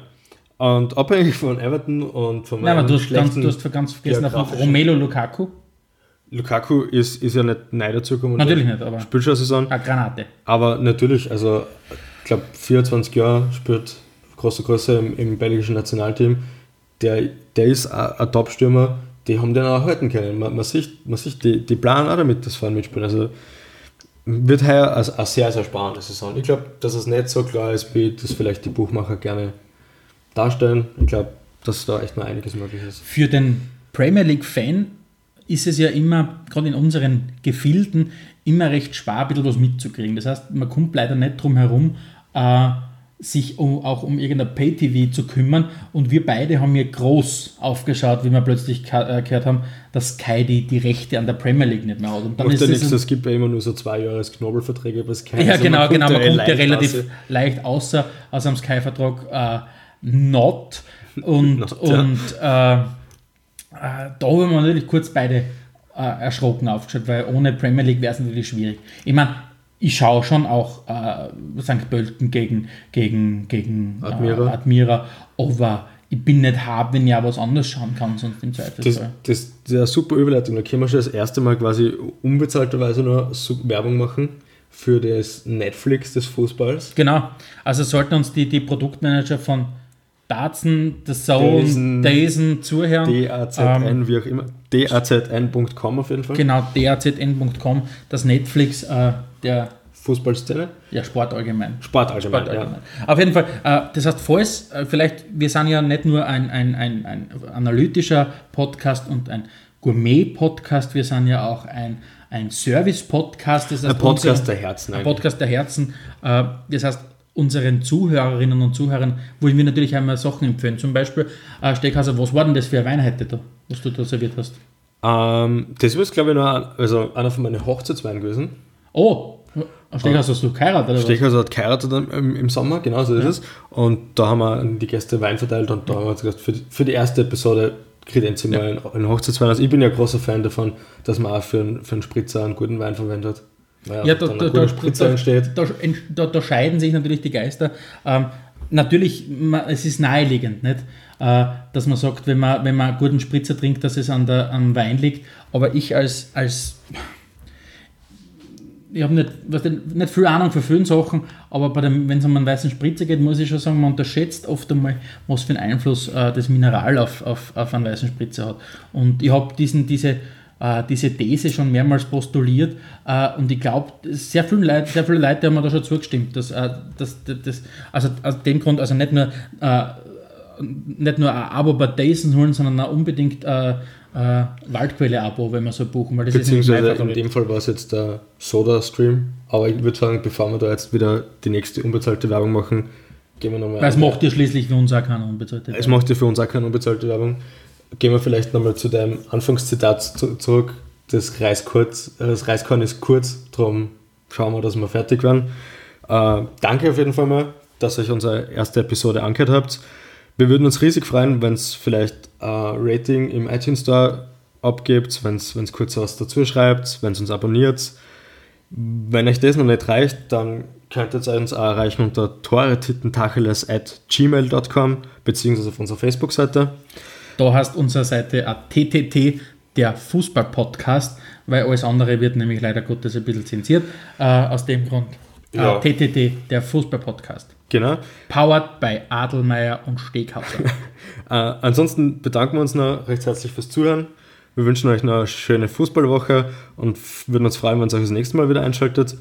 Und abhängig von Everton und von Nein, aber meinem du hast, ganz, du hast ganz vergessen, auf geografischen- Romelu Lukaku. Lukaku ist, ist ja nicht neu dazugekommen. Natürlich nicht, aber Spielt schon eine Saison. eine Granate. Aber natürlich, also ich glaube 24 Jahre spielt große Größe im, im belgischen Nationalteam. Der, der ist ein Top-Stürmer, die haben den auch halten können. Man, man sieht, man sieht die, die planen auch damit, das Fahren mitspielen. Also wird heuer eine sehr, sehr spannende Saison. Ich glaube, dass es nicht so klar ist, wie das vielleicht die Buchmacher gerne darstellen. Ich glaube, dass da echt noch einiges möglich ist. Für den Premier League-Fan ist es ja immer, gerade in unseren Gefilden, immer recht schwer, ein bisschen was mitzukriegen. Das heißt, man kommt leider nicht drum herum, äh, sich um, auch um irgendein Pay-TV zu kümmern. Und wir beide haben hier groß aufgeschaut, wie wir plötzlich äh, gehört haben, dass Sky die, die Rechte an der Premier League nicht mehr hat. Und dann Macht ist ja es nichts, es gibt ja immer nur so zwei Jahres Knobelverträge bei Sky. ja, Also genau, genau. Man kommt ja relativ raus. leicht außer aus einem Sky-Vertrag äh, not. Und, Not, ja. und äh, äh, da haben wir natürlich kurz beide äh, erschrocken aufgeschaut, weil ohne Premier League wäre es natürlich schwierig. Ich meine, ich schaue schon auch äh, St. Pölten gegen, gegen, gegen Admira. Äh, Admira, aber ich bin nicht hart, wenn ich auch was anderes schauen kann, sonst im Das, Zweifelsfall. das, das ist eine super Überleitung. Da können wir schon das erste Mal quasi unbezahlterweise nur so Werbung machen für das Netflix des Fußballs. Genau. Also sollten uns die, die Produktmanager von Datsen, The Zone, Dazen, Dazen zuhören. DAZN, Ähm, wie auch immer. DAZN.com auf jeden Fall. Genau, dazn.com, das Netflix äh, der Fußballszene. ja, Sport allgemein. Sport allgemein, Sport ja. allgemein. Auf jeden Fall, äh, das heißt, falls, äh, vielleicht, wir sind ja nicht nur ein, ein, ein, ein analytischer Podcast und ein Gourmet-Podcast, wir sind ja auch ein, ein Service-Podcast. Das heißt, Ein Podcast unsere- der Herzen Ein eigentlich. Podcast der Herzen. Äh, das heißt, unseren Zuhörerinnen und Zuhörern wollen wir natürlich einmal Sachen empfehlen. Zum Beispiel, äh, Steckhauser, was war denn das für eine Wein heute da, was du da serviert hast? Ähm, das ist, glaube ich, noch ein, also einer von meinen Hochzeitsweinen gewesen. Oh, Steckhauser, hast du geheiratet oder was? Stechhauser hat geheiratet im, im Sommer, genau so ist Ja. es. Und da haben wir die Gäste Wein verteilt und da haben wir uns gesagt, für die, für die erste Episode mal einen, einen Hochzeitswein. Also ich bin ja großer Fan davon, dass man auch für einen, für einen Spritzer einen guten Wein verwendet. Weil Ja, da, da, da, da, scheiden sich natürlich die Geister. Ähm, natürlich, es ist naheliegend, nicht? Äh, dass man sagt, wenn man, wenn man einen guten Spritzer trinkt, dass es an der, am Wein liegt. Aber ich als, als ich habe nicht, weißt du, nicht viel Ahnung für viele Sachen, aber wenn es um einen weißen Spritzer geht, muss ich schon sagen, man unterschätzt oft einmal, was für einen Einfluss äh, das Mineral auf, auf, auf einen weißen Spritzer hat. Und ich habe diesen, diese, äh, diese These schon mehrmals postuliert äh, und ich glaube, sehr viele Leute, sehr viele Leute haben mir da schon zugestimmt, dass, äh, dass, dass, also aus dem Grund, also nicht nur äh, nicht nur ein Abo bei Dyson holen, sondern auch unbedingt äh, äh, Waldquelle-Abo, wenn man so buchen, weil das Beziehungsweise ist in dem Fall war es jetzt der Soda-Stream. Aber ich würde sagen, bevor wir da jetzt wieder die nächste unbezahlte Werbung machen, gehen wir nochmal. Weil es macht ja schließlich für uns auch keiner unbezahlte Es Werbung. macht ja für uns auch keine unbezahlte Werbung. Gehen wir vielleicht nochmal zu deinem Anfangszitat zu, zurück. Das, Reis kurz, äh, das Reiskorn ist kurz, darum schauen wir, dass wir fertig werden. Äh, danke auf jeden Fall mal, dass ihr euch unsere erste Episode angehört habt. Wir würden uns riesig freuen, wenn es vielleicht ein Rating im iTunes Store abgibt, wenn es kurz was dazu schreibt, wenn es uns abonniert. Wenn euch das noch nicht reicht, dann könnt ihr uns auch erreichen unter toretitentacheles at gmail.com beziehungsweise auf unserer Facebook-Seite. Da hast unsere Seite TTT, der Fußball-Podcast, weil alles andere wird nämlich leider Gottes ein bisschen zensiert. Äh, aus dem Grund Ja. äh, TTT, der Fußball-Podcast. Genau. Powered by Adelmeier und Steghauser. Äh, ansonsten bedanken wir uns noch recht herzlich fürs Zuhören. Wir wünschen euch noch eine schöne Fußballwoche und würden uns freuen, wenn ihr euch das nächste Mal wieder einschaltet.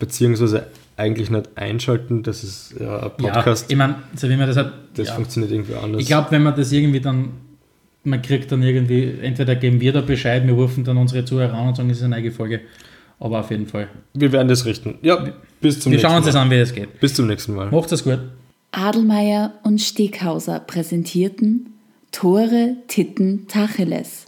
Beziehungsweise eigentlich nicht einschalten, das ist ja ein ja, Podcast. ich meine, so wie man das hat. das ja. funktioniert irgendwie anders. Ich glaube, wenn man das irgendwie dann, man kriegt dann irgendwie, entweder geben wir da Bescheid, wir rufen dann unsere Zuhörer an und sagen, es ist eine neue Folge. Aber auf jeden Fall. wir werden das richten. Ja, bis zum Wir nächsten schauen uns Mal. das an, wie es geht. Bis zum nächsten Mal. Macht's es gut. Adelmeier und Steghauser präsentierten Tore, Titten, Tacheles.